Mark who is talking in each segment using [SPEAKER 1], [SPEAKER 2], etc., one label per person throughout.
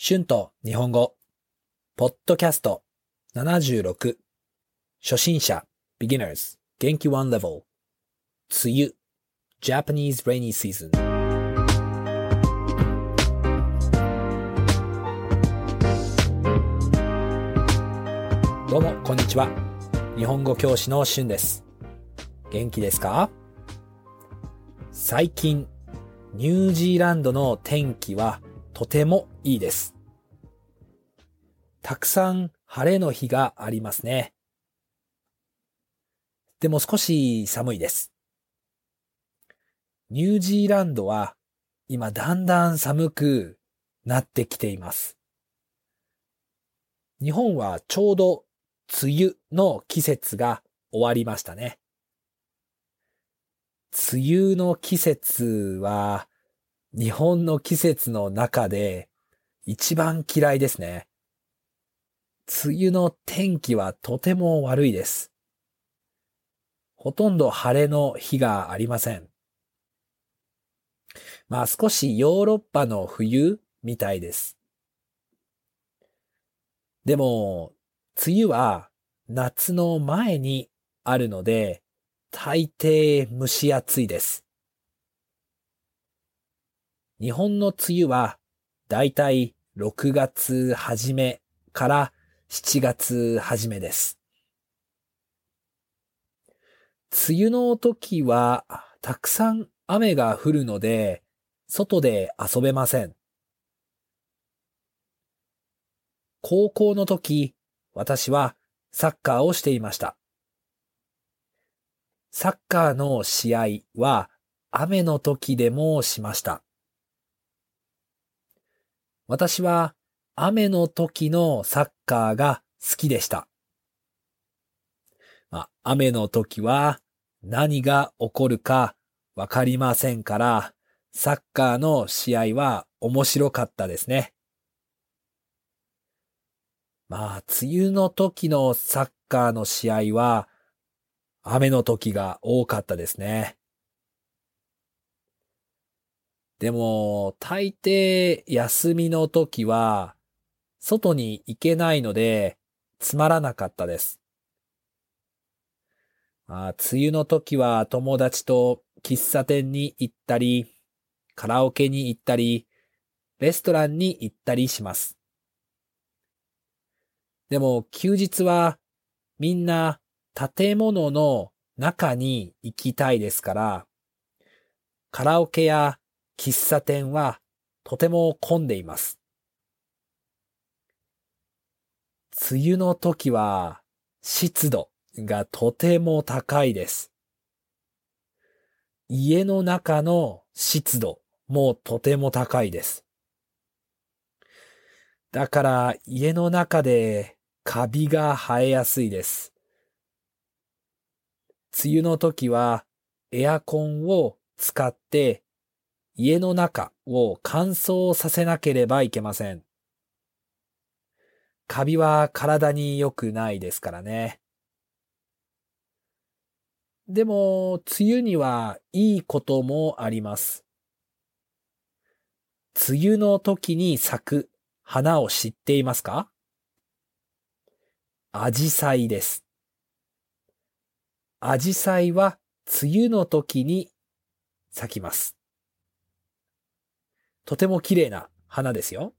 [SPEAKER 1] 春と日本語、ポッドキャスト。76、初心者、beginners、元気 one level、梅雨、Japanese rainy season。どうも、こんにちは。日本語教師の春です。元気ですか？最近、ニュージーランドの天気はとてもいいです。たくさん晴れの日がありますね。でも少し寒いです。ニュージーランドは今だんだん寒くなってきています。日本はちょうど梅雨の季節が終わりましたね。梅雨の季節は日本の季節の中で一番嫌いですね。梅雨の天気はとても悪いです。ほとんど晴れの日がありません。まあ少しヨーロッパの冬みたいです。でも、梅雨は夏の前にあるので、大抵蒸し暑いです。日本の梅雨はだいたい6月初めから7月初めです。梅雨の時はたくさん雨が降るので外で遊べません。高校の時、私はサッカーをしていました。サッカーの試合は雨の時でもしました。私は雨の時のサッカーが好きでした。まあ、雨の時は何が起こるかわかりませんから、サッカーの試合は面白かったですね。まあ、梅雨の時のサッカーの試合は雨の時が多かったですね。でも、大抵休みの時は、外に行けないので、つまらなかったです。あ、梅雨の時は友達と喫茶店に行ったり、カラオケに行ったり、レストランに行ったりします。でも、休日はみんな建物の中に行きたいですから、カラオケや喫茶店はとても混んでいます。梅雨の時は湿度がとても高いです。家の中の湿度もとても高いです。だから家の中でカビが生えやすいです。梅雨の時はエアコンを使って家の中を乾燥させなければいけません。カビは体に良くないですからね。でも、梅雨にはいいこともあります。梅雨の時に咲く花を知っていますか？アジサイです。アジサイは梅雨の時に咲きます。とても綺麗な花ですよ。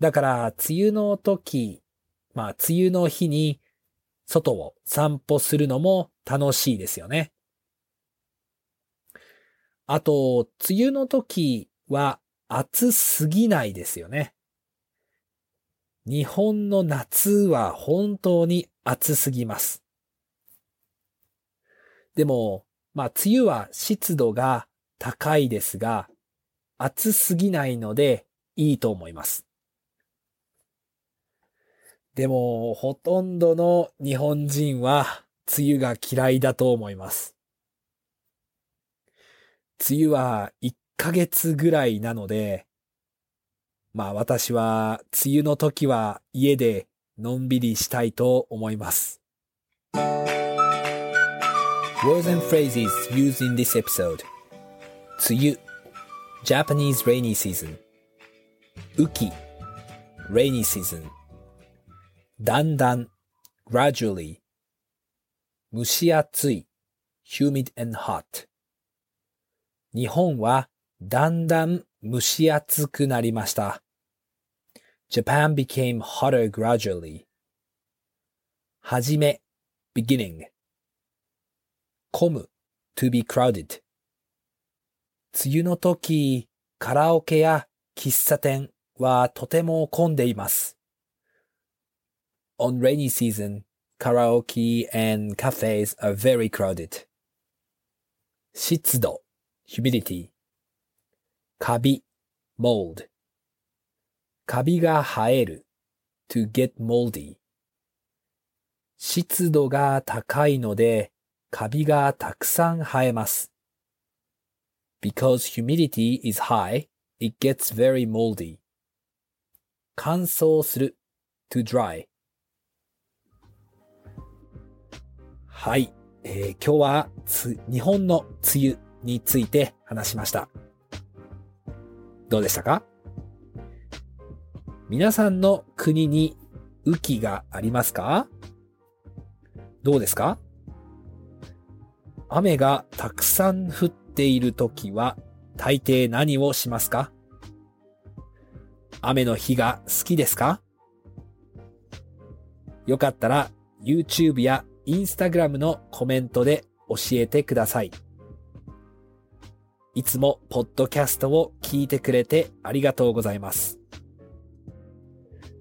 [SPEAKER 1] だから、梅雨の時、まあ、梅雨の日に外を散歩するのも楽しいですよね。あと、梅雨の時は暑すぎないですよね。日本の夏は本当に暑すぎます。でも、まあ、梅雨は湿度が高いですが、暑すぎないのでいいと思います。でも、ほとんどの日本人は梅雨が嫌いだと思います。梅雨は1ヶ月ぐらいなので、まあ私は梅雨の時は家でのんびりしたいと思います。Words and phrases used in this episode 梅雨 Japanese rainy season 雨季 rainy season だんだん gradually 蒸し暑い humid and hot 日本はだんだん蒸し暑くなりました。Japan became hotter gradually. はじめ beginning 混む to be crowded 梅雨の時、カラオケや喫茶店はとても混んでいます。On rainy season, karaoke and cafes are very crowded. 湿度 humidity カビ mold カビが生える to get moldy 湿度が高いのでカビがたくさん生えます。Because humidity is high, it gets very moldy. 乾燥する to dry. はい、えー、今日はつ日本の梅雨について話しました。どうでしたか？皆さんの国に雨季がありますか？どうですか？雨がたくさん降ってているときは大抵何をしますか雨の日が好きですかよかったら YouTube や Instagram のコメントで教えてください。いつもポッドキャストを聞いてくれてありがとうございます。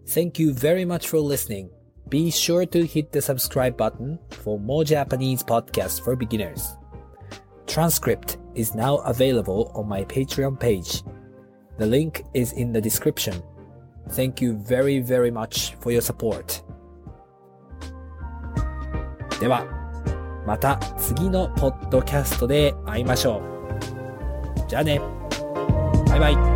[SPEAKER 1] Thank you very much for listening. Be sure to hit the subscribe button for more Japanese podcasts for beginners. Transcript is now available on my Patreon page. The link is in the description. Thank you very very much for your support. では、また次のポッドキャストで会いましょう。じゃあね。バイバイ。